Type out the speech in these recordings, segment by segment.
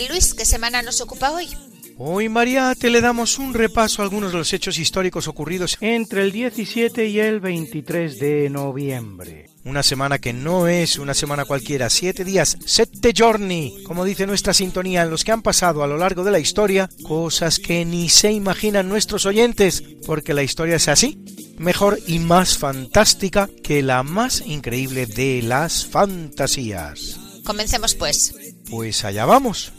bien, Luis, ¿qué semana nos ocupa hoy? Hoy, Mariate, le damos un repaso a algunos de los hechos históricos ocurridos entre el 17 y el 23 de noviembre. Una semana que no es una semana cualquiera, siete días, sette giorni, como dice nuestra sintonía, en los que han pasado a lo largo de la historia cosas que ni se imaginan nuestros oyentes, porque la historia es así, mejor y más fantástica que la más increíble de las fantasías. Comencemos pues. Pues allá vamos.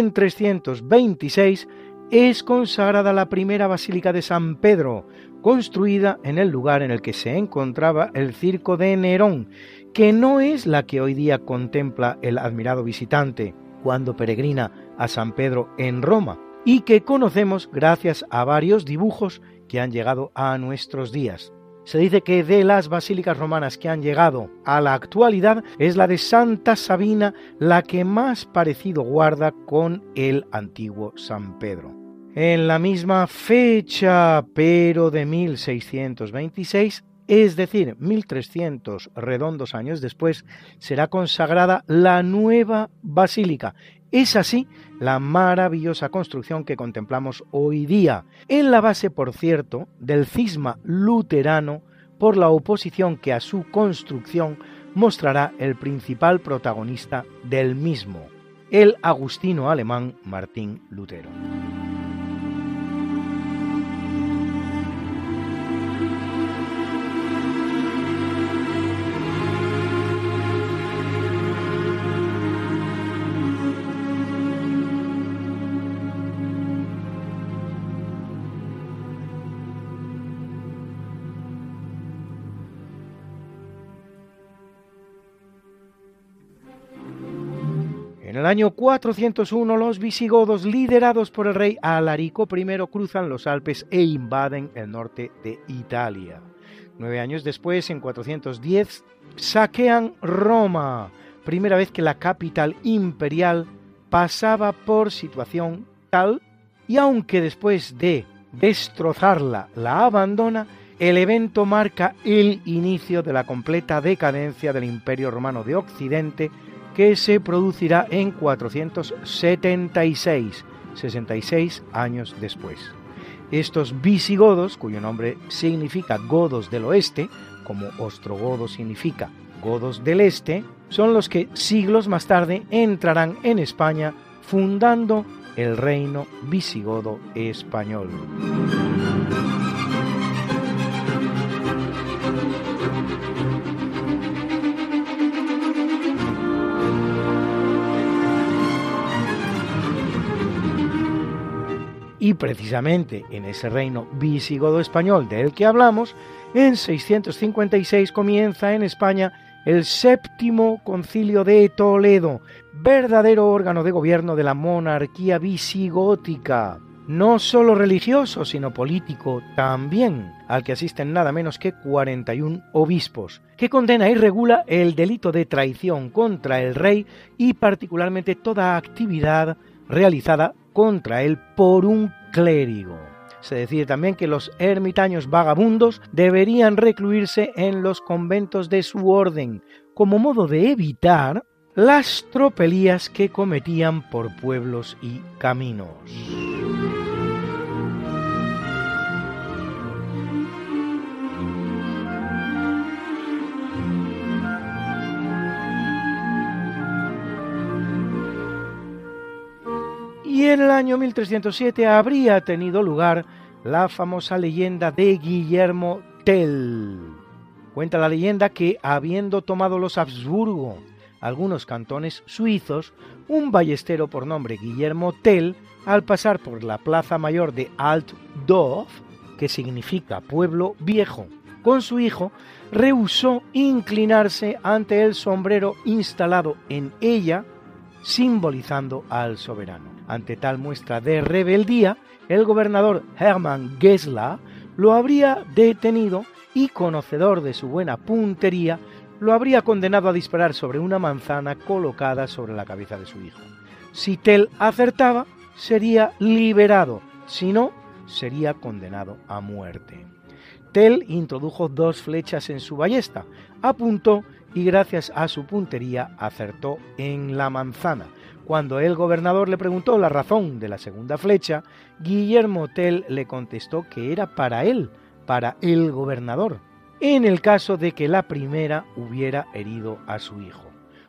En 326 es consagrada la primera basílica de San Pedro, construida en el lugar en el que se encontraba el circo de Nerón, que no es la que hoy día contempla el admirado visitante cuando peregrina a San Pedro en Roma, y que conocemos gracias a varios dibujos que han llegado a nuestros días. Se dice que de las basílicas romanas que han llegado a la actualidad es la de Santa Sabina la que más parecido guarda con el antiguo San Pedro. En la misma fecha, pero de 1626, es decir, 1300 redondos años después, será consagrada la nueva basílica. Es así la maravillosa construcción que contemplamos hoy día, en la base, por cierto, del cisma luterano por la oposición que a su construcción mostrará el principal protagonista del mismo, el agustino alemán Martín Lutero. Año 401 los visigodos, liderados por el rey Alarico I, cruzan los Alpes e invaden el norte de Italia. Nueve años después, en 410, saquean Roma, primera vez que la capital imperial pasaba por situación tal, y aunque después de destrozarla la abandona, El evento marca el inicio de la completa decadencia del Imperio Romano de Occidente que se producirá en 476, 66 años después. Estos visigodos, cuyo nombre significa godos del oeste, como ostrogodo significa godos del este, son los que siglos más tarde entrarán en España fundando el reino visigodo español. Y precisamente en ese reino visigodo español del que hablamos, en 656 comienza en España el séptimo concilio de Toledo, verdadero órgano de gobierno de la monarquía visigótica, no solo religioso, sino político también, al que asisten nada menos que 41 obispos, que condena y regula el delito de traición contra el rey y particularmente toda actividad realizada contra él por un clérigo. Se decide también que los ermitaños vagabundos deberían recluirse en los conventos de su orden, como modo de evitar las tropelías que cometían por pueblos y caminos. Y en el año 1307 habría tenido lugar la famosa leyenda de Guillermo Tell. Cuenta la leyenda que, habiendo tomado los Habsburgo algunos cantones suizos, un ballestero por nombre Guillermo Tell, al pasar por la plaza mayor de Altdorf, que significa pueblo viejo, con su hijo, rehusó inclinarse ante el sombrero instalado en ella, simbolizando al soberano. Ante tal muestra de rebeldía, el gobernador Hermann Gessler lo habría detenido y, conocedor de su buena puntería, lo habría condenado a disparar sobre una manzana colocada sobre la cabeza de su hijo. Si Tell acertaba, sería liberado, si no, sería condenado a muerte. Tell introdujo dos flechas en su ballesta, apuntó y gracias a su puntería acertó en la manzana, cuando el gobernador le preguntó la razón de la segunda flecha, Guillermo Tell le contestó que era para él, para el gobernador, en el caso de que la primera hubiera herido a su hijo.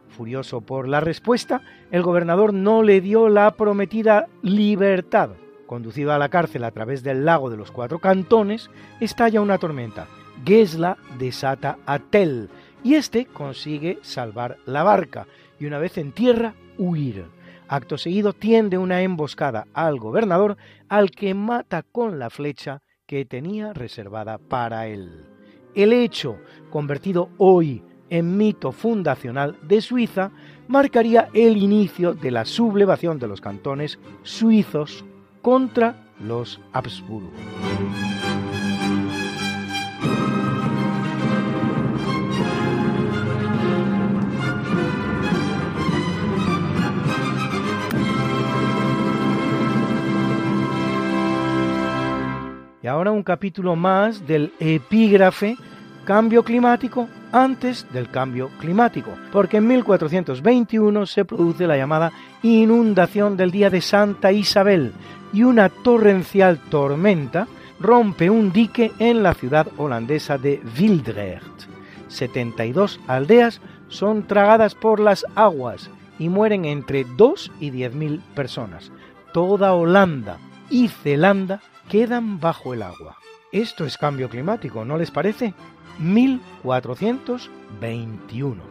Furioso por la respuesta, el gobernador no le dio la prometida libertad. Conducido a la cárcel a través del lago de los cuatro cantones, estalla una tormenta. Gesla desata a Tell y éste consigue salvar la barca y una vez en tierra huir. Acto seguido tiende una emboscada al gobernador, al que mata con la flecha que tenía reservada para él. El hecho, convertido hoy en mito fundacional de Suiza, marcaría el inicio de la sublevación de los cantones suizos contra los Habsburgo. Y ahora un capítulo más del epígrafe Cambio climático antes del cambio climático, porque en 1421 se produce la llamada inundación del día de Santa Isabel y una torrencial tormenta rompe un dique en la ciudad holandesa de Wildrecht. 72 aldeas son tragadas por las aguas y mueren entre 2 y 10 mil personas. Toda Holanda y Zelanda quedan bajo el agua. Esto es cambio climático, ¿no les parece? 1421.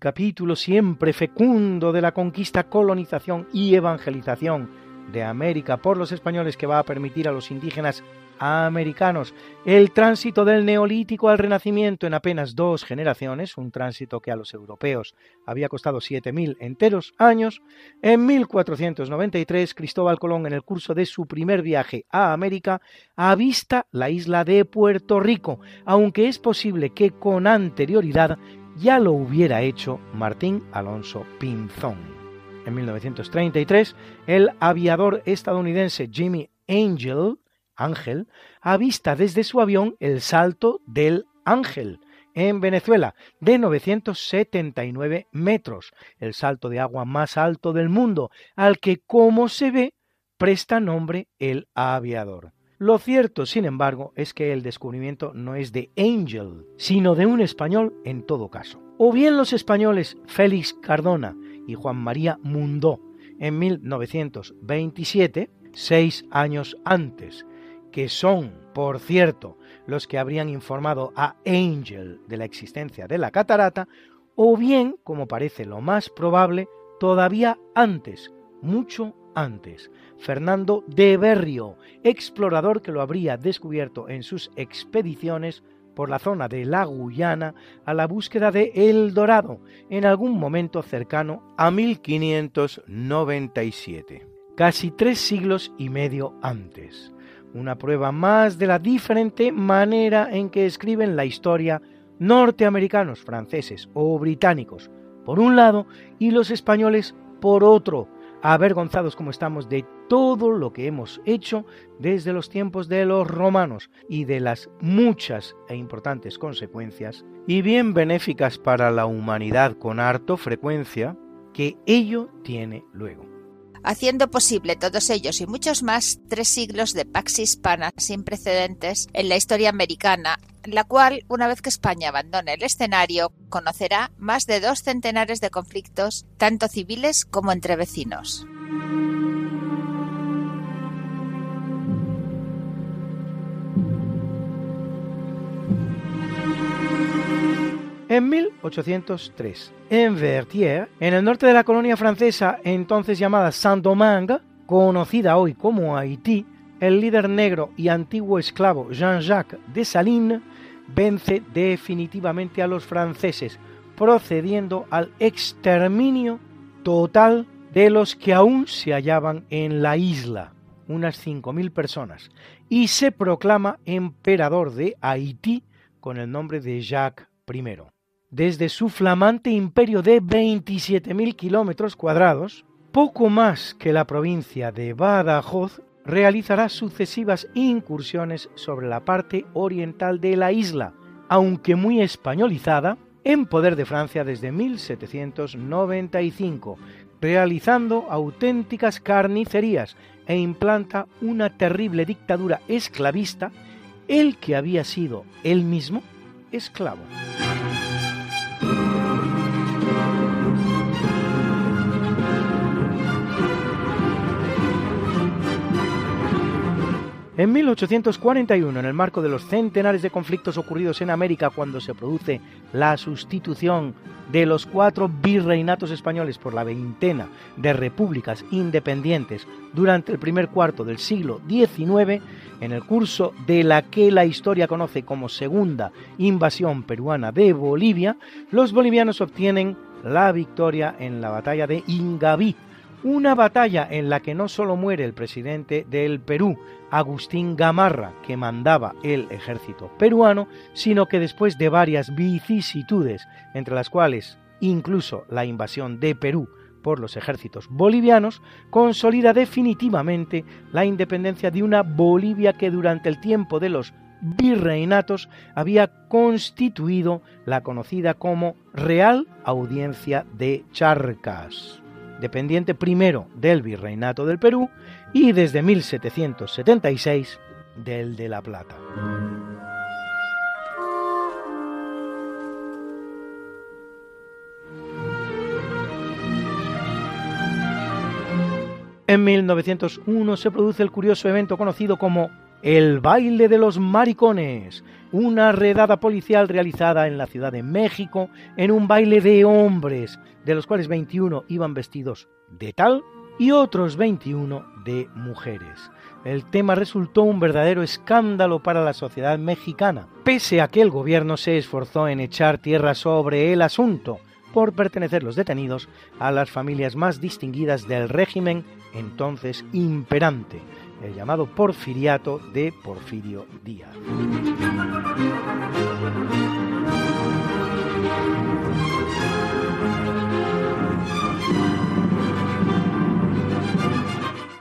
Capítulo siempre fecundo de la conquista, colonización y evangelización de América por los españoles que va a permitir a los indígenas americanos el tránsito del neolítico al renacimiento en apenas dos generaciones, un tránsito que a los europeos había costado 7.000 enteros años, en 1493 Cristóbal Colón en el curso de su primer viaje a América avista la isla de Puerto Rico, aunque es posible que con anterioridad ya lo hubiera hecho Martín Alonso Pinzón. En 1933, el aviador estadounidense Jimmy Angel, Ángel, avista desde su avión el salto del Ángel en Venezuela de 979 metros, el salto de agua más alto del mundo, al que, como se ve, presta nombre el aviador. Lo cierto, sin embargo, es que el descubrimiento no es de Angel, sino de un español en todo caso. O bien los españoles Félix Cardona y Juan María Mundó en 1927, seis años antes, que son, por cierto, los que habrían informado a Angel de la existencia de la catarata, o bien, como parece lo más probable, todavía antes, mucho antes, Fernando de Berrio, explorador que lo habría descubierto en sus expediciones por la zona de la Guyana a la búsqueda de El Dorado en algún momento cercano a 1597, casi tres siglos y medio antes. Una prueba más de la diferente manera en que escriben la historia norteamericanos, franceses o británicos, por un lado, y los españoles por otro, avergonzados como estamos de todo lo que hemos hecho desde los tiempos de los romanos y de las muchas e importantes consecuencias, y bien benéficas para la humanidad con harto frecuencia, que ello tiene luego haciendo posible todos ellos y muchos más tres siglos de pax hispana sin precedentes en la historia americana, la cual, una vez que España abandone el escenario, conocerá más de dos centenares de conflictos, tanto civiles como entre vecinos. En 1803, en Vertières, en el norte de la colonia francesa entonces llamada Saint-Domingue, conocida hoy como Haití, el líder negro y antiguo esclavo Jean-Jacques Dessalines vence definitivamente a los franceses, procediendo al exterminio total de los que aún se hallaban en la isla, unas 5.000 personas, y se proclama emperador de Haití con el nombre de Jacques I desde su flamante imperio de 27.000 kilómetros cuadrados, poco más que la provincia de Badajoz realizará sucesivas incursiones sobre la parte oriental de la isla, aunque muy españolizada, en poder de Francia desde 1795, realizando auténticas carnicerías e implanta una terrible dictadura esclavista, el que había sido él mismo esclavo. Thank you. En 1841, en el marco de los centenares de conflictos ocurridos en América cuando se produce la sustitución de los cuatro virreinatos españoles por la veintena de repúblicas independientes durante el primer cuarto del siglo XIX, en el curso de la que la historia conoce como Segunda Invasión Peruana de Bolivia, los bolivianos obtienen la victoria en la batalla de Ingaví, una batalla en la que no solo muere el presidente del Perú, Agustín Gamarra, que mandaba el ejército peruano, sino que después de varias vicisitudes, entre las cuales incluso la invasión de Perú por los ejércitos bolivianos, consolida definitivamente la independencia de una Bolivia que durante el tiempo de los virreinatos había constituido la conocida como Real Audiencia de Charcas dependiente primero del Virreinato del Perú y desde 1776 del de La Plata. En 1901 se produce el curioso evento conocido como el baile de los maricones, una redada policial realizada en la Ciudad de México en un baile de hombres, de los cuales 21 iban vestidos de tal y otros 21 de mujeres. El tema resultó un verdadero escándalo para la sociedad mexicana, pese a que el gobierno se esforzó en echar tierra sobre el asunto, por pertenecer los detenidos a las familias más distinguidas del régimen entonces imperante, el llamado porfiriato de Porfirio Díaz.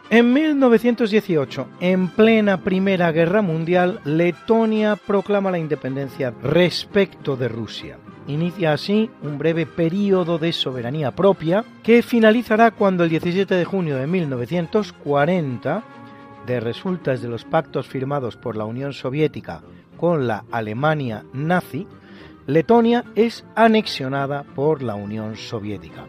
En 1918, en plena Primera Guerra Mundial, Letonia proclama la independencia respecto de Rusia. Inicia así un breve período de soberanía propia que finalizará cuando el 17 de junio de 1940, de resultas de los pactos firmados por la Unión Soviética con la Alemania nazi, Letonia es anexionada por la Unión Soviética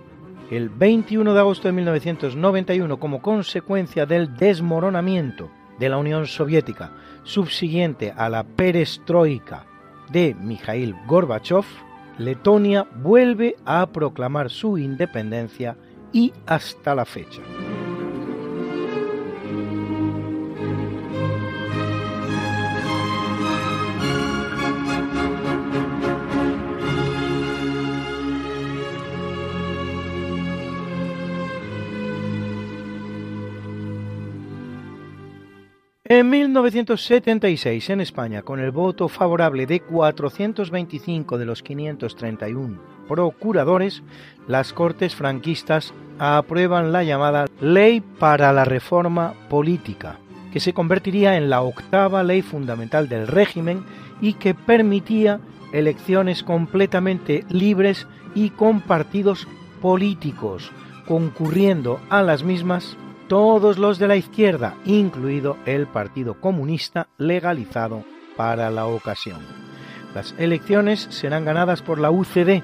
el 21 de agosto de 1991 como consecuencia del desmoronamiento de la Unión Soviética subsiguiente a la perestroika de Mikhail Gorbachev, Letonia vuelve a proclamar su independencia y hasta la fecha. En 1976, en España, con el voto favorable de 425 de los 531 procuradores, las Cortes franquistas aprueban la llamada Ley para la Reforma Política, que se convertiría en la octava ley fundamental del régimen y que permitía elecciones completamente libres y con partidos políticos, concurriendo a las mismas todos los de la izquierda, incluido el Partido Comunista legalizado para la ocasión. Las elecciones serán ganadas por la UCD,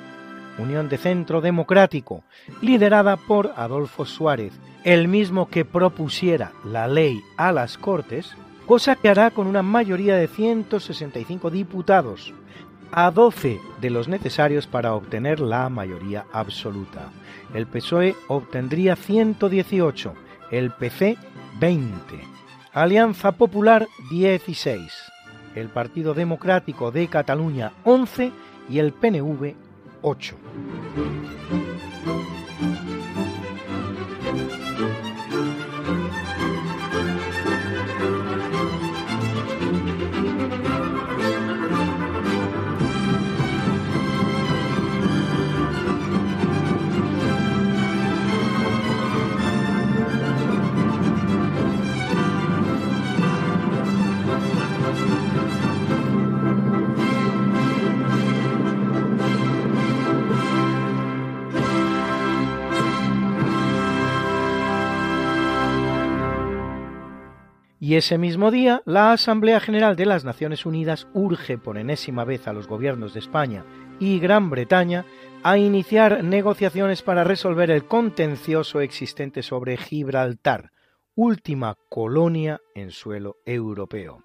Unión de Centro Democrático, liderada por Adolfo Suárez, el mismo que propusiera la ley a las Cortes, cosa que hará con una mayoría de 165 diputados, a 12 de los necesarios para obtener la mayoría absoluta. El PSOE obtendría 118 el PC 20, Alianza Popular 16, el Partido Democrático de Cataluña 11 y el PNV 8. Ese mismo día, la Asamblea General de las Naciones Unidas urge por enésima vez a los gobiernos de España y Gran Bretaña a iniciar negociaciones para resolver el contencioso existente sobre Gibraltar, última colonia en suelo europeo.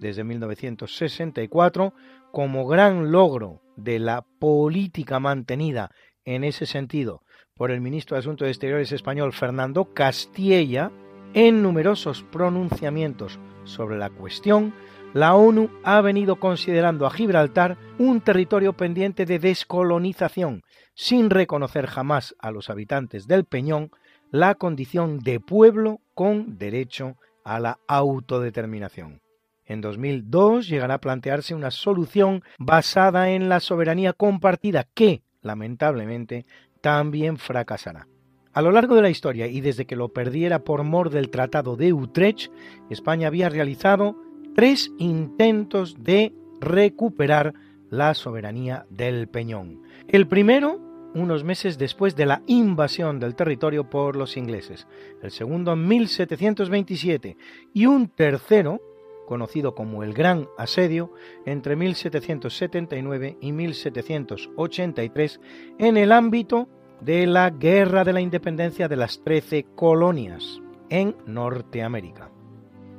Desde 1964, como gran logro de la política mantenida en ese sentido por el ministro de Asuntos Exteriores español Fernando Castilla, en numerosos pronunciamientos sobre la cuestión, la ONU ha venido considerando a Gibraltar un territorio pendiente de descolonización, sin reconocer jamás a los habitantes del Peñón la condición de pueblo con derecho a la autodeterminación. En 2002 llegará a plantearse una solución basada en la soberanía compartida que, lamentablemente, también fracasará. A lo largo de la historia y desde que lo perdiera por mor del Tratado de Utrecht, España había realizado tres intentos de recuperar la soberanía del Peñón. El primero, unos meses después de la invasión del territorio por los ingleses, el segundo en 1727 y un tercero, conocido como el Gran Asedio, entre 1779 y 1783, en el ámbito de la Guerra de la Independencia de las Trece Colonias en Norteamérica.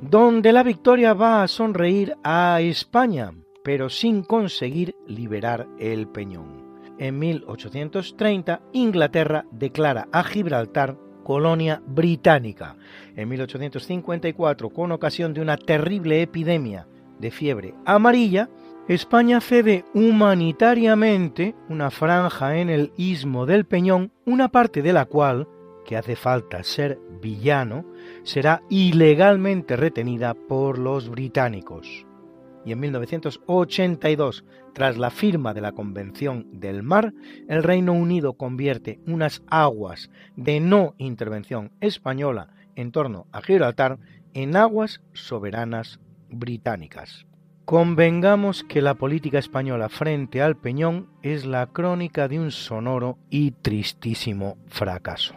donde la victoria va a sonreír a España, pero sin conseguir liberar el Peñón. En 1830, Inglaterra declara a Gibraltar colonia británica. En 1854, con ocasión de una terrible epidemia de fiebre amarilla, España cede humanitariamente una franja en el istmo del Peñón, una parte de la cual, que hace falta ser villano, será ilegalmente retenida por los británicos. Y en 1982, tras la firma de la Convención del Mar, el Reino Unido convierte unas aguas de no intervención española en torno a Gibraltar en aguas soberanas británicas. Convengamos que la política española frente al Peñón es la crónica de un sonoro y tristísimo fracaso.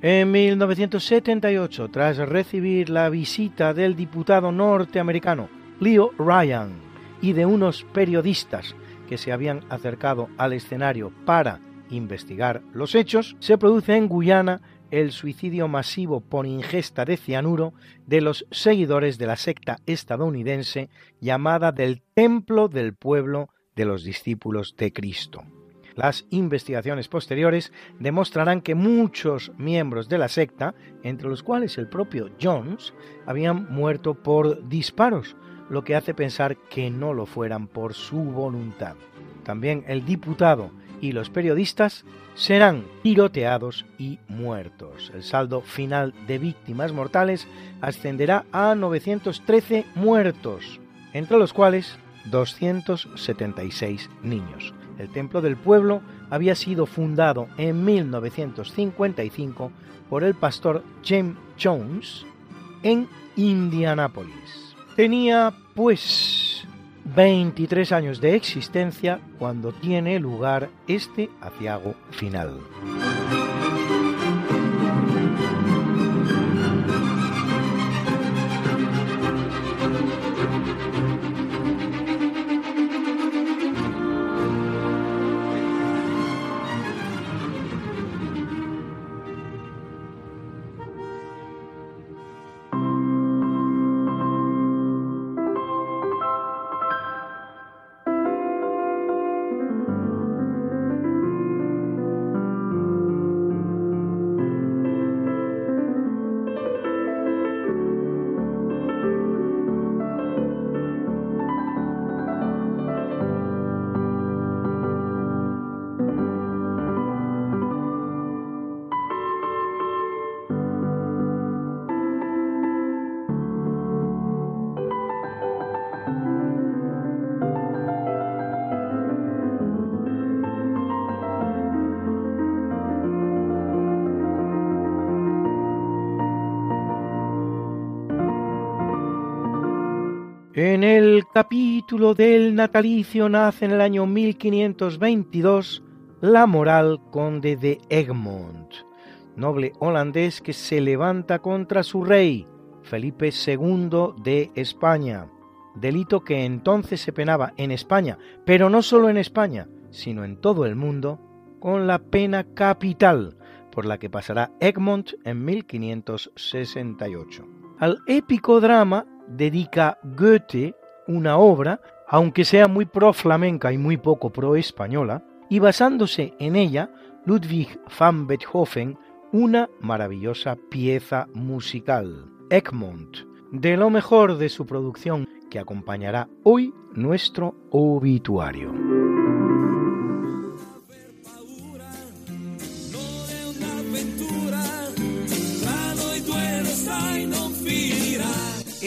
En 1978, tras recibir la visita del diputado norteamericano Leo Ryan y de unos periodistas que se habían acercado al escenario para investigar los hechos, se produce en Guyana el suicidio masivo por ingesta de cianuro de los seguidores de la secta estadounidense llamada del Templo del Pueblo de los Discípulos de Cristo. Las investigaciones posteriores demostrarán que muchos miembros de la secta, entre los cuales el propio Jones, habían muerto por disparos, lo que hace pensar que no lo fueran por su voluntad. También el diputado y los periodistas serán tiroteados y muertos. El saldo final de víctimas mortales ascenderá a 913 muertos, entre los cuales 276 niños. El templo del pueblo había sido fundado en 1955 por el pastor James Jones en Indianápolis. Tenía, pues, 23 años de existencia cuando tiene lugar este aciago final. En el capítulo del natalicio nace en el año 1522 la moral conde de Egmont, noble holandés que se levanta contra su rey, Felipe II de España, delito que entonces se penaba en España, pero no solo en España, sino en todo el mundo, con la pena capital, por la que pasará Egmont en 1568. Al épico drama dedica Goethe una obra, aunque sea muy pro flamenca y muy poco pro española, y basándose en ella, Ludwig van Beethoven una maravillosa pieza musical, Egmont, de lo mejor de su producción que acompañará hoy nuestro obituario.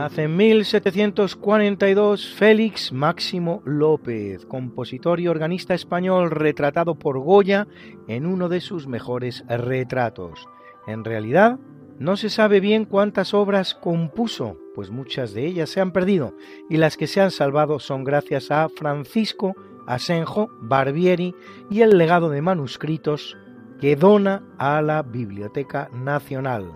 Nace en 1742 Félix Máximo López, compositor y organista español retratado por Goya en uno de sus mejores retratos. En realidad, no se sabe bien cuántas obras compuso, pues muchas de ellas se han perdido y las que se han salvado son gracias a Francisco Asenjo Barbieri y el legado de manuscritos que dona a la Biblioteca Nacional,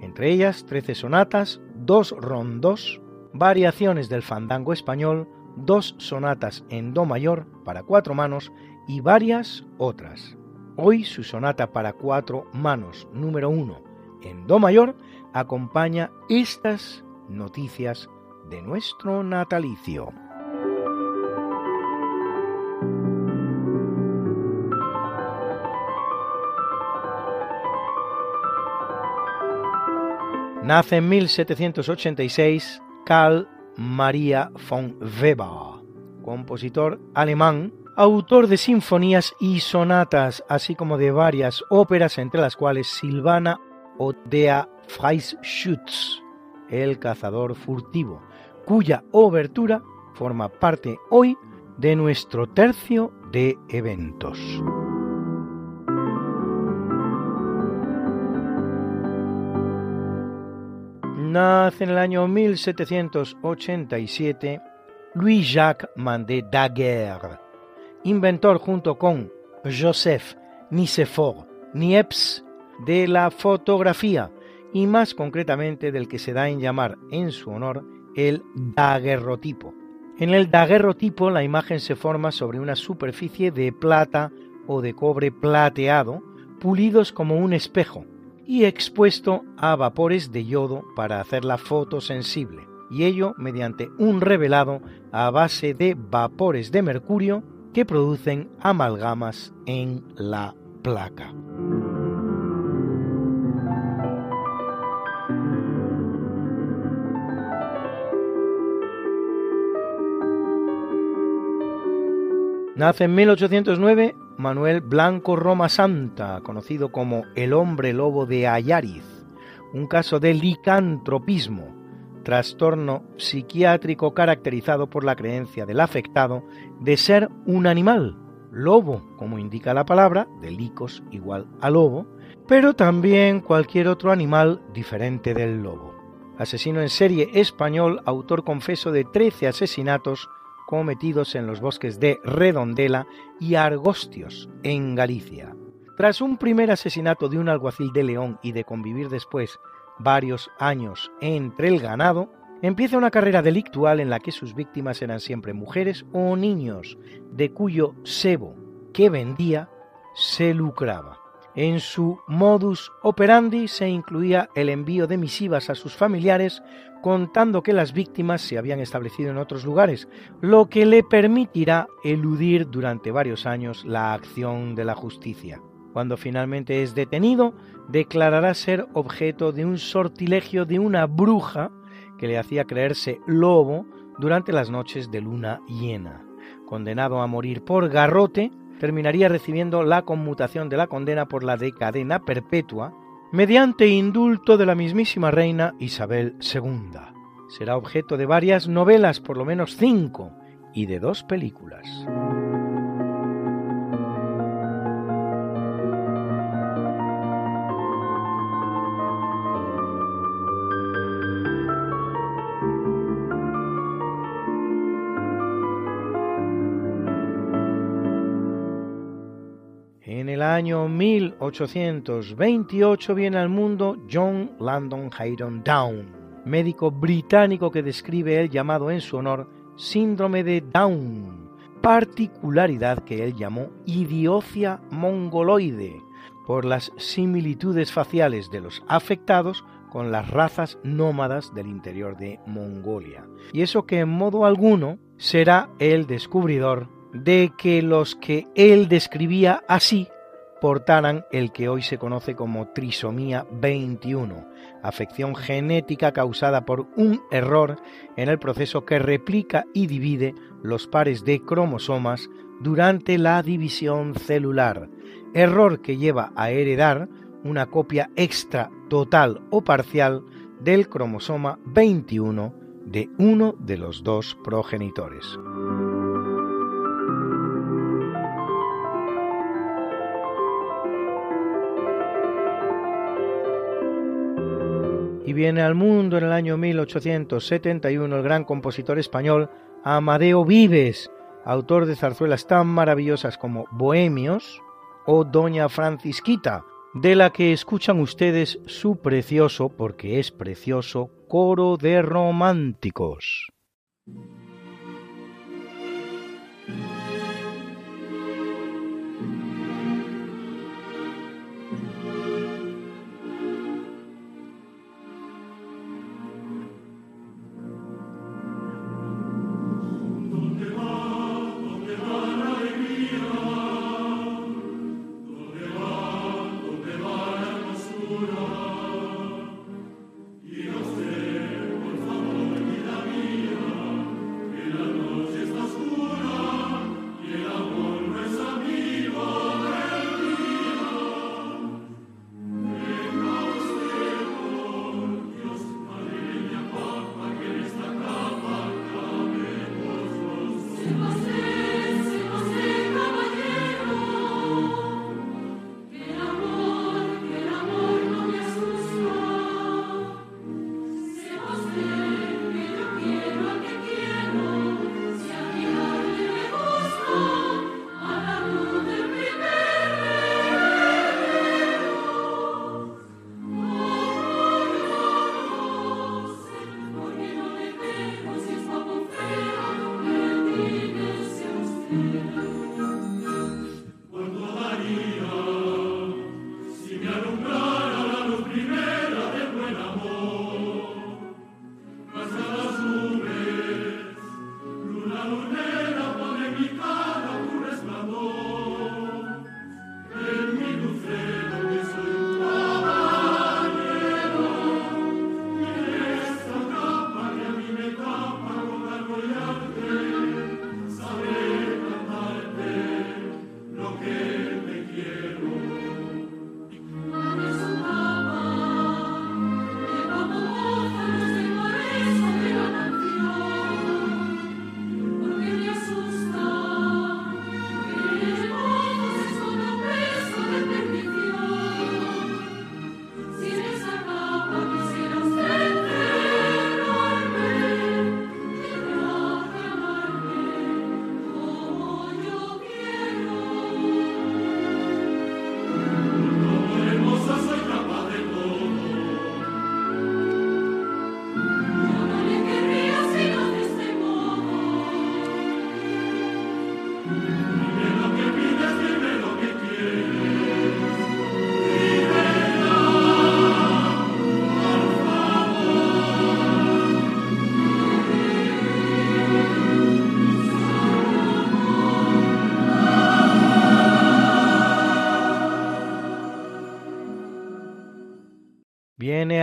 entre ellas 13 sonatas, dos rondos, variaciones del fandango español, dos sonatas en do mayor para cuatro manos y varias otras. Hoy su sonata para cuatro manos número uno en Do mayor acompaña estas noticias de nuestro natalicio. Nace en 1786 Karl Maria von Weber, compositor alemán, autor de sinfonías y sonatas, así como de varias óperas, entre las cuales Silvana o Der Freischütz, el cazador furtivo, cuya obertura forma parte hoy de nuestro tercio de eventos. Nace en el año 1787 Louis-Jacques Mandé Daguerre, inventor junto con Joseph Nicephore Niepce de la fotografía y más concretamente del que se da en llamar en su honor el daguerrotipo. En el daguerrotipo la imagen se forma sobre una superficie de plata o de cobre plateado, pulidos como un espejo, y expuesto a vapores de yodo para hacerla fotosensible, y ello mediante un revelado a base de vapores de mercurio que producen amalgamas en la placa. Nace en 1809 Manuel Blanco Roma Santa, conocido como el hombre lobo de Ayariz, un caso de licantropismo, trastorno psiquiátrico caracterizado por la creencia del afectado de ser un animal, lobo, como indica la palabra, de licos igual a lobo, pero también cualquier otro animal diferente del lobo. Asesino en serie español, autor confeso de 13 asesinatos cometidos en los bosques de Redondela y Argostios, en Galicia. Tras un primer asesinato de un alguacil de León y de convivir después varios años entre el ganado, empieza una carrera delictual en la que sus víctimas eran siempre mujeres o niños, de cuyo sebo que vendía se lucraba. En su modus operandi se incluía el envío de misivas a sus familiares contando que las víctimas se habían establecido en otros lugares, lo que le permitirá eludir durante varios años la acción de la justicia. Cuando finalmente es detenido, declarará ser objeto de un sortilegio de una bruja que le hacía creerse lobo durante las noches de luna llena. Condenado a morir por garrote, terminaría recibiendo la conmutación de la condena por la de cadena perpetua mediante indulto de la mismísima reina Isabel II. Será objeto de varias novelas, por lo menos cinco, y de dos películas. Año 1828 viene al mundo John Landon Hayden Down, médico británico que describe el llamado en su honor síndrome de Down, particularidad que él llamó idiocia mongoloide, por las similitudes faciales de los afectados con las razas nómadas del interior de Mongolia. Y eso que en modo alguno será el descubridor de que los que él describía así portaran el que hoy se conoce como trisomía 21, afección genética causada por un error en el proceso que replica y divide los pares de cromosomas durante la división celular, error que lleva a heredar una copia extra total o parcial del cromosoma 21 de uno de los dos progenitores. Y viene al mundo en el año 1871 el gran compositor español Amadeo Vives, autor de zarzuelas tan maravillosas como Bohemios o Doña Francisquita, de la que escuchan ustedes su precioso, porque es precioso, coro de románticos.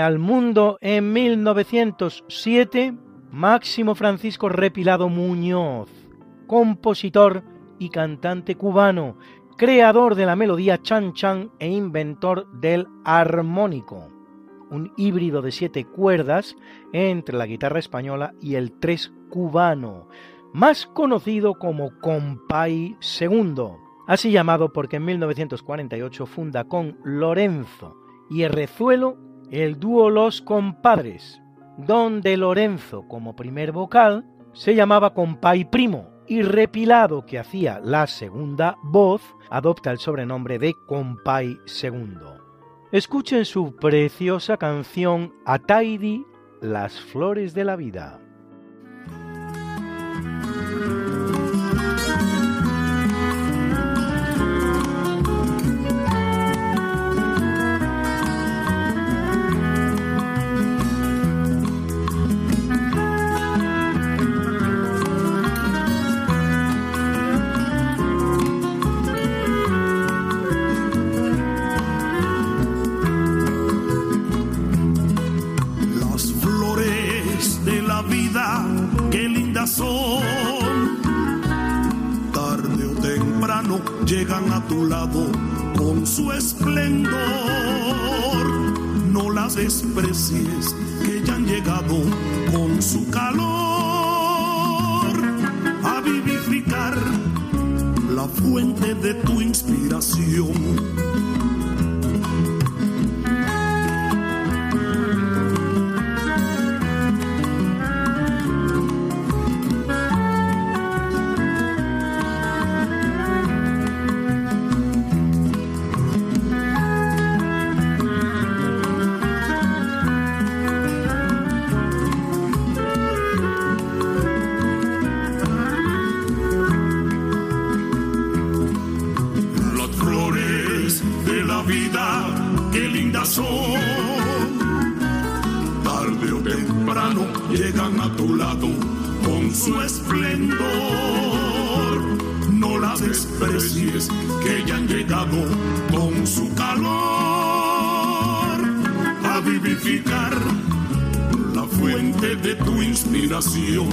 Al mundo en 1907 Máximo Francisco Repilado Muñoz, compositor y cantante cubano, creador de la melodía chan chan e inventor del armónico, un híbrido de siete cuerdas entre la guitarra española y el tres cubano, más conocido como Compay II, así llamado porque en 1948 funda con Lorenzo y Errezuelo el dúo Los Compadres, donde Lorenzo como primer vocal se llamaba compay primo y Repilado, que hacía la segunda voz, adopta el sobrenombre de compay segundo. Escuchen su preciosa canción Ataidi, Las Flores de la Vida. Tarde o temprano llegan a tu lado con su esplendor. No las desprecies que ya han llegado con su calor. A vivificar la fuente de tu inspiración.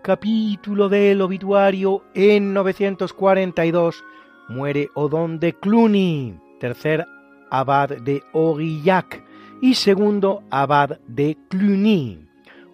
Capítulo del obituario, en 942 muere Odón de Cluny, tercer abad de Aurillac y segundo abad de Cluny,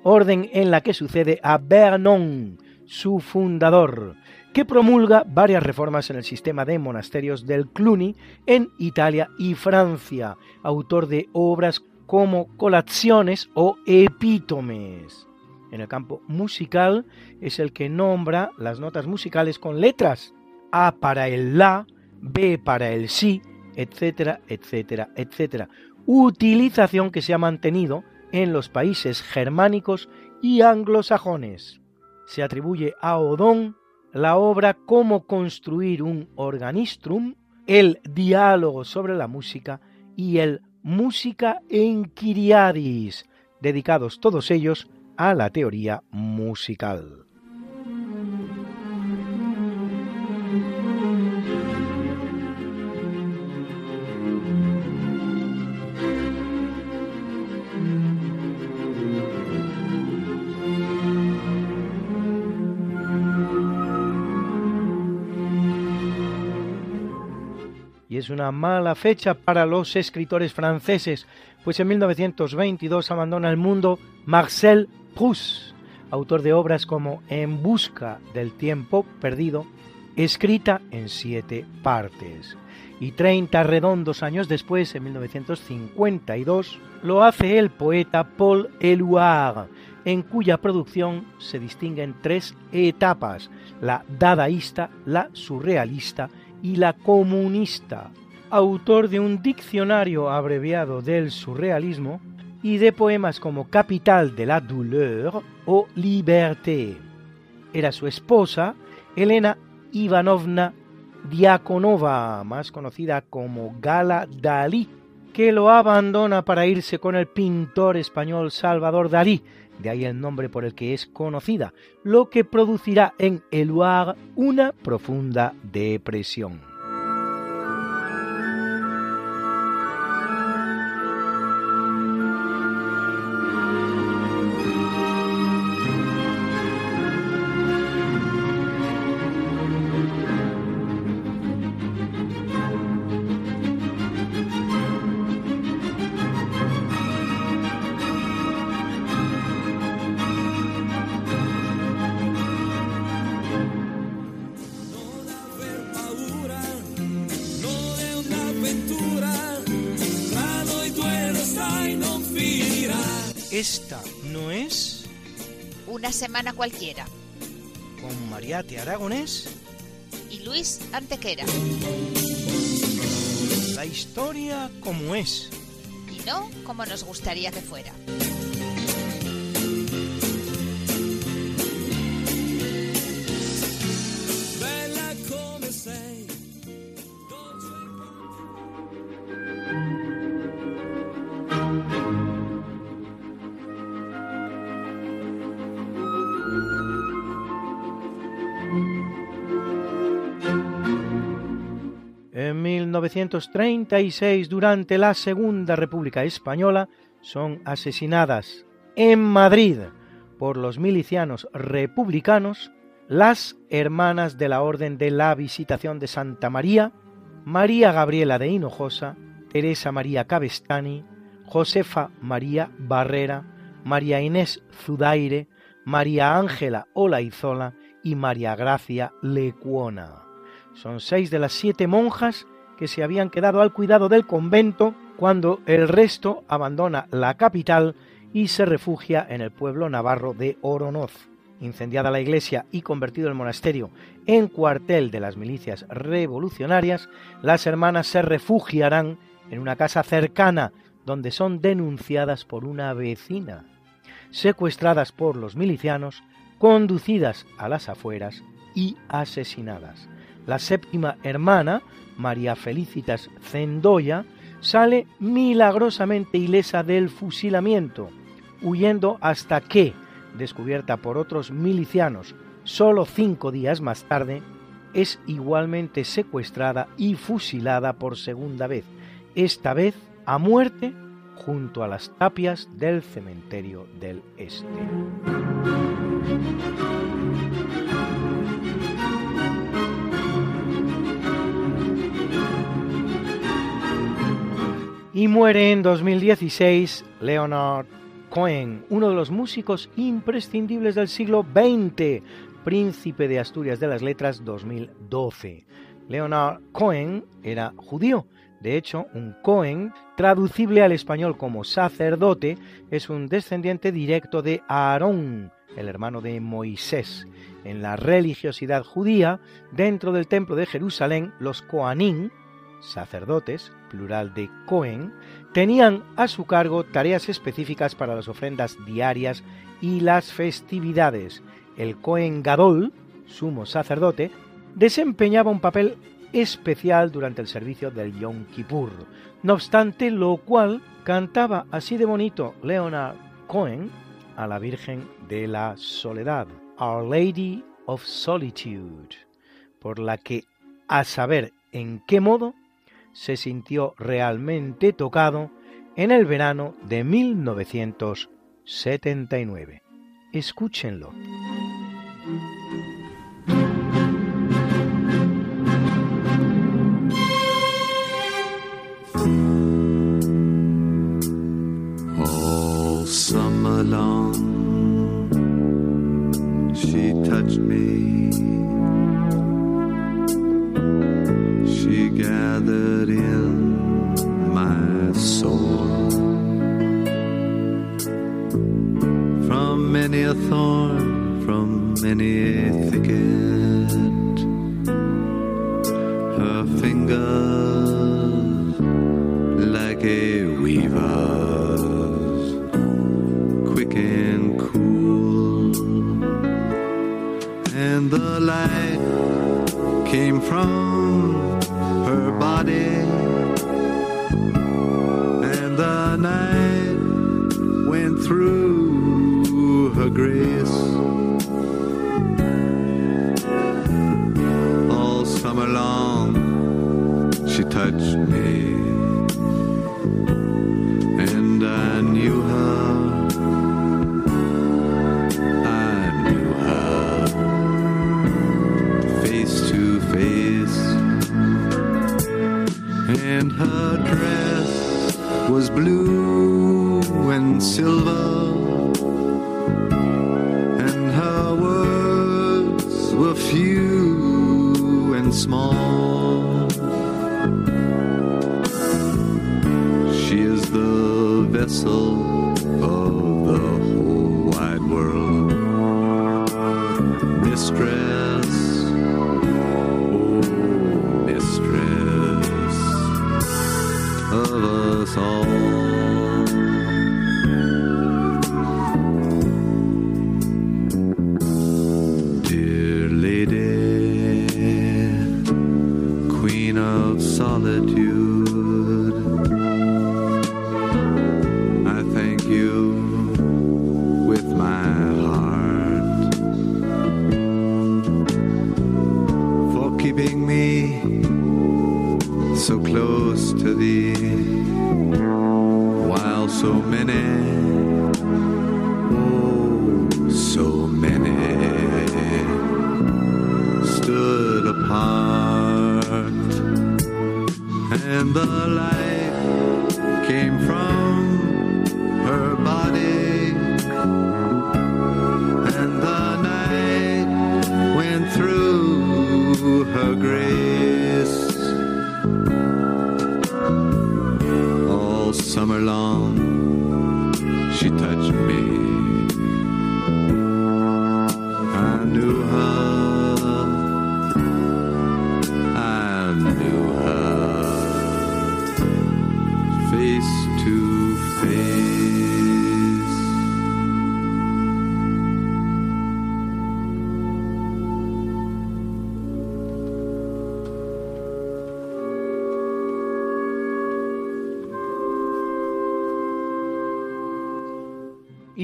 orden en la que sucede a Vernon, su fundador, que promulga varias reformas en el sistema de monasterios del Cluny en Italia y Francia, autor de obras como colaciones o epítomes en el campo musical es el que nombra las notas musicales con letras A para el La, B para el Si, etcétera, etcétera, etcétera. Utilización que se ha mantenido en los países germánicos y anglosajones. Se atribuye a Odón la obra Cómo construir un organistrum, el diálogo sobre la música y el Música en Kiriadis, dedicados todos ellos a la teoría musical. y es una mala fecha para los escritores franceses, pues en 1922 abandona el mundo Marcel Proust, autor de obras como En busca del tiempo perdido, escrita en siete partes. Y 30 redondos años después, en 1952, lo hace el poeta Paul Éluard, en cuya producción se distinguen tres etapas, la dadaísta, la surrealista y la comunista. Autor de un diccionario abreviado del surrealismo, y de poemas como Capital de la Douleur o Liberté. Era su esposa, Elena Ivanovna Diakonova, más conocida como Gala Dalí, que lo abandona para irse con el pintor español Salvador Dalí, de ahí el nombre por el que es conocida, lo que producirá en Eluard una profunda depresión. Semana cualquiera. Con Mariate Aragonés. Y Luis Antequera. La historia como es. Y no como nos gustaría que fuera. 1936, durante la Segunda República Española, son asesinadas en Madrid por los milicianos republicanos las hermanas de la Orden de la Visitación de Santa María, María Gabriela de Hinojosa, Teresa María Cabestani, Josefa María Barrera, María Inés Zudaire, María Ángela Olaizola y María Gracia Lecuona. Son seis de las siete monjas que se habían quedado al cuidado del convento cuando el resto abandona la capital y se refugia en el pueblo navarro de Oronoz. Incendiada la iglesia y convertido el monasterio en cuartel de las milicias revolucionarias, las hermanas se refugiarán en una casa cercana donde son denunciadas por una vecina, secuestradas por los milicianos, conducidas a las afueras y asesinadas. La séptima hermana, María Felicitas Zendoya, sale milagrosamente ilesa del fusilamiento, huyendo hasta que, descubierta por otros milicianos solo cinco días más tarde, es igualmente secuestrada y fusilada por segunda vez, esta vez a muerte junto a las tapias del cementerio del Este. Y muere en 2016 Leonard Cohen, uno de los músicos imprescindibles del siglo XX, príncipe de Asturias de las Letras 2012. Leonard Cohen era judío. De hecho, un Cohen, traducible al español como sacerdote, es un descendiente directo de Aarón, el hermano de Moisés. En la religiosidad judía, dentro del templo de Jerusalén, los Koanim, sacerdotes, plural de Cohen, tenían a su cargo tareas específicas para las ofrendas diarias y las festividades. El Cohen Gadol, sumo sacerdote, desempeñaba un papel especial durante el servicio del Yom Kippur. No obstante, lo cual cantaba así de bonito Leonard Cohen a la Virgen de la Soledad, Our Lady of Solitude, por la que, a saber en qué modo, se sintió realmente tocado en el verano de 1979. Escúchenlo. All summer long, she. Gathered in my soul from many a thorn, from many a thicket. Her fingers like a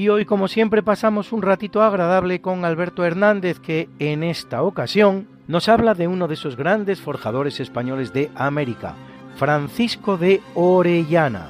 Y hoy, como siempre, pasamos un ratito agradable con Alberto Hernández, que en esta ocasión nos habla de uno de esos grandes forjadores españoles de América, Francisco de Orellana.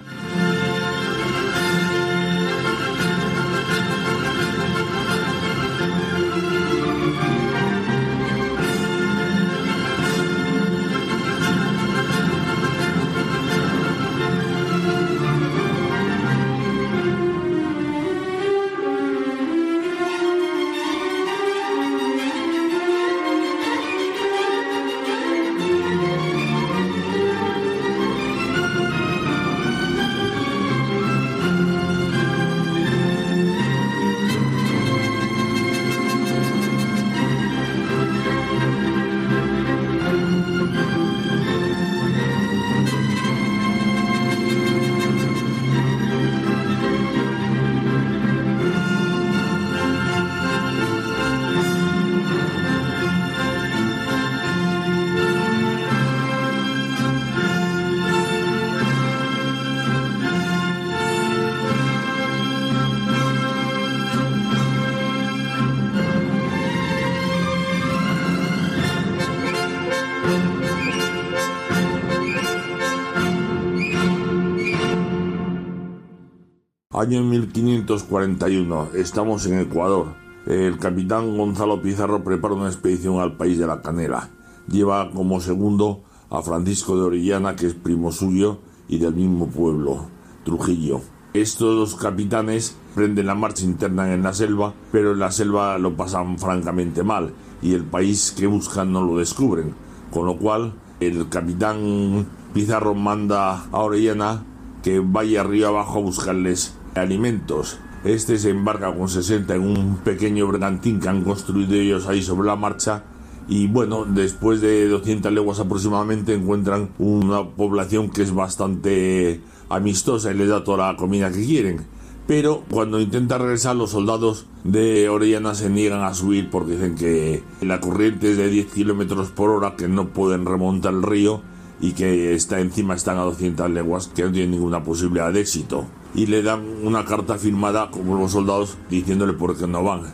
Año 1541, estamos en Ecuador. El capitán Gonzalo Pizarro prepara una expedición al país de la canela. Lleva como segundo a Francisco de Orellana, que es primo suyo y del mismo pueblo, Trujillo. Estos dos capitanes prenden la marcha interna en la selva, pero en la selva lo pasan francamente mal y el país que buscan no lo descubren. Con lo cual, el capitán Pizarro manda a Orellana que vaya río abajo a buscarles alimentos. Este se embarca con 60 en un pequeño bergantín que han construido ellos ahí sobre la marcha y bueno, después de 200 leguas aproximadamente encuentran una población que es bastante amistosa y les da toda la comida que quieren. Pero cuando intenta regresar los soldados de Orellana se niegan a subir porque dicen que la corriente es de 10 kilómetros por hora, que no pueden remontar el río y que está encima están a 200 leguas que no tienen ninguna posibilidad de éxito y le dan una carta firmada como los soldados diciéndole por qué no van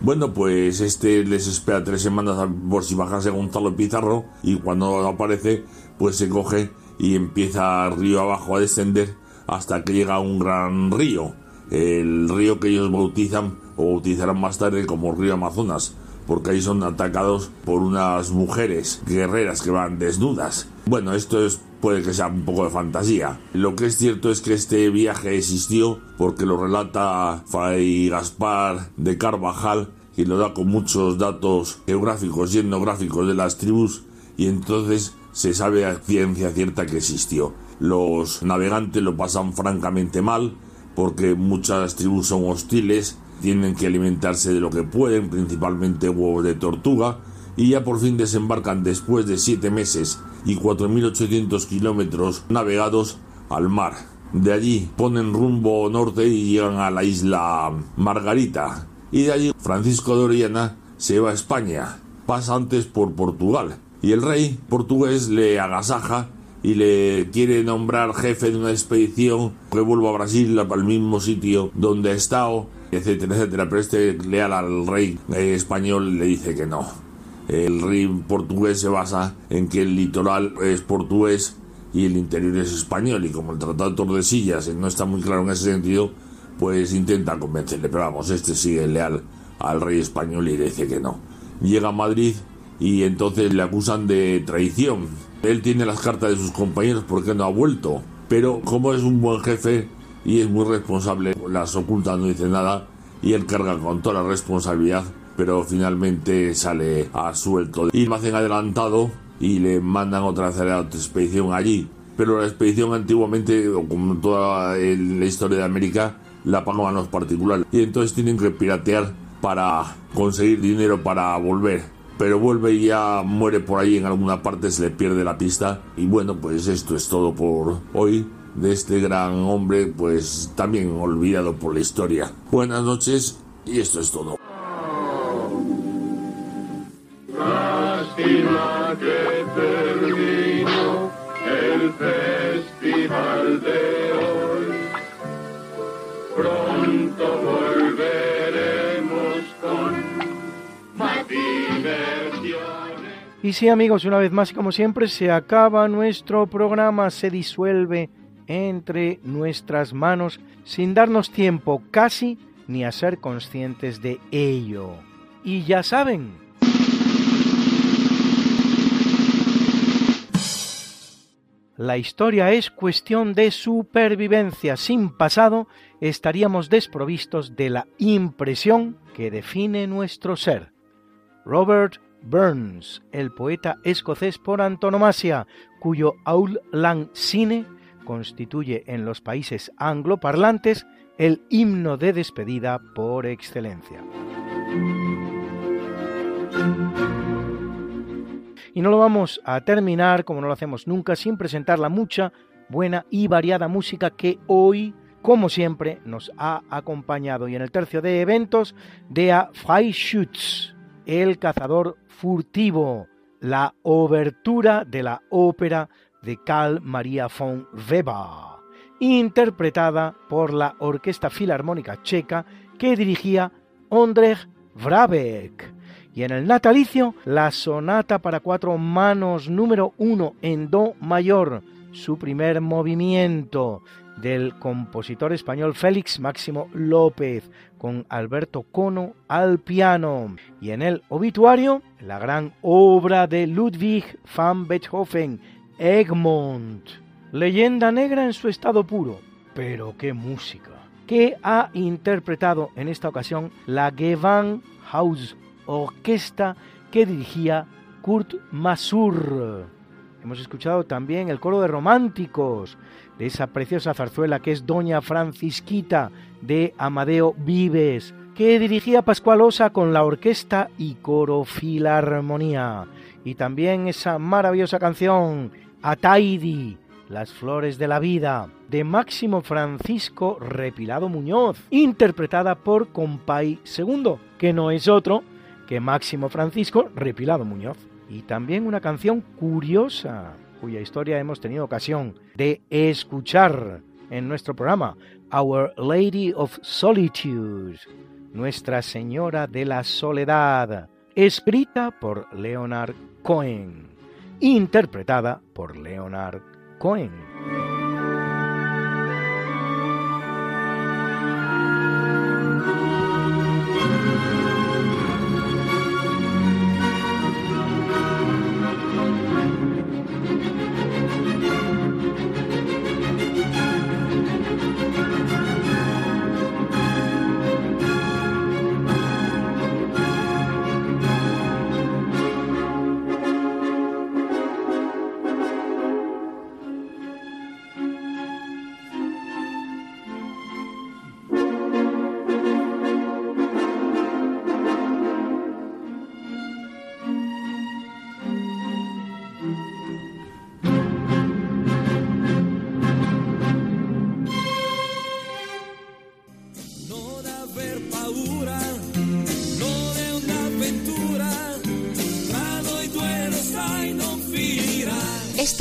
bueno pues este les espera tres semanas por si bajase Gonzalo Pizarro y cuando aparece pues se coge y empieza río abajo a descender hasta que llega a un gran río el río que ellos bautizan o bautizarán más tarde como río Amazonas porque ahí son atacados por unas mujeres guerreras que van desnudas. Bueno, esto es, puede que sea un poco de fantasía. Lo que es cierto es que este viaje existió porque lo relata Fray Gaspar de Carvajal y lo da con muchos datos geográficos y etnográficos de las tribus y entonces se sabe a ciencia cierta que existió. Los navegantes lo pasan francamente mal porque muchas tribus son hostiles tienen que alimentarse de lo que pueden, principalmente huevos de tortuga, y ya por fin desembarcan después de siete meses y 4.800 kilómetros navegados al mar. De allí ponen rumbo norte y llegan a la isla Margarita. Y de allí Francisco de Orellana se va a España. Pasa antes por Portugal. Y el rey portugués le agasaja y le quiere nombrar jefe de una expedición que vuelva a Brasil, al mismo sitio donde ha estado, etcétera, etcétera. Pero este leal al rey español le dice que no. El rey portugués se basa en que el litoral es portugués y el interior es español y como el Tratado de Tordesillas no está muy claro en ese sentido, pues intenta convencerle, pero vamos, este sigue leal al rey español y dice que no. Llega a Madrid y entonces le acusan de traición. Él tiene las cartas de sus compañeros porque no ha vuelto, pero como es un buen jefe y es muy responsable, las oculta, no dice nada y él carga con toda la responsabilidad pero finalmente sale a suelto. Y me hacen adelantado y le mandan otra vez a expedición allí. Pero la expedición antiguamente, como toda la historia de América, la pagaban los particulares. Y entonces tienen que piratear para conseguir dinero para volver. Pero vuelve y ya muere por ahí en alguna parte, se le pierde la pista. Y bueno, pues esto es todo por hoy de este gran hombre, pues también olvidado por la historia. Buenas noches y esto es todo. Y sí amigos, una vez más y como siempre se acaba nuestro programa, se disuelve entre nuestras manos sin darnos tiempo casi ni a ser conscientes de ello. Y ya saben, La historia es cuestión de supervivencia. Sin pasado estaríamos desprovistos de la impresión que define nuestro ser. Robert Burns, el poeta escocés por antonomasia, cuyo Auld Lang Syne constituye en los países angloparlantes el himno de despedida por excelencia. Y no lo vamos a terminar, como no lo hacemos nunca, sin presentar la mucha, buena y variada música que hoy, como siempre, nos ha acompañado. Y en el tercio de eventos, de A Freischütz, El cazador furtivo, la obertura de la ópera de Karl Maria von Weber, interpretada por la Orquesta Filarmónica Checa que dirigía Ondrej Vrabeck y en el natalicio, la sonata para cuatro manos número uno en Do mayor, su primer movimiento del compositor español Félix Máximo López, con Alberto Cono al piano. Y en el obituario, la gran obra de Ludwig van Beethoven, Egmont. Leyenda negra en su estado puro, pero qué música. Que ha interpretado en esta ocasión la Gewandhaus orquesta que dirigía Kurt Masur. Hemos escuchado también el coro de románticos de esa preciosa zarzuela que es Doña Francisquita de Amadeo Vives, que dirigía Pascualosa con la orquesta y coro Filarmonía. Y también esa maravillosa canción, Ataidi, Las Flores de la Vida, de Máximo Francisco Repilado Muñoz, interpretada por Compay II, que no es otro que Máximo Francisco Repilado Muñoz. Y también una canción curiosa, cuya historia hemos tenido ocasión de escuchar en nuestro programa, Our Lady of Solitude, Nuestra Señora de la Soledad, escrita por Leonard Cohen, interpretada por Leonard Cohen.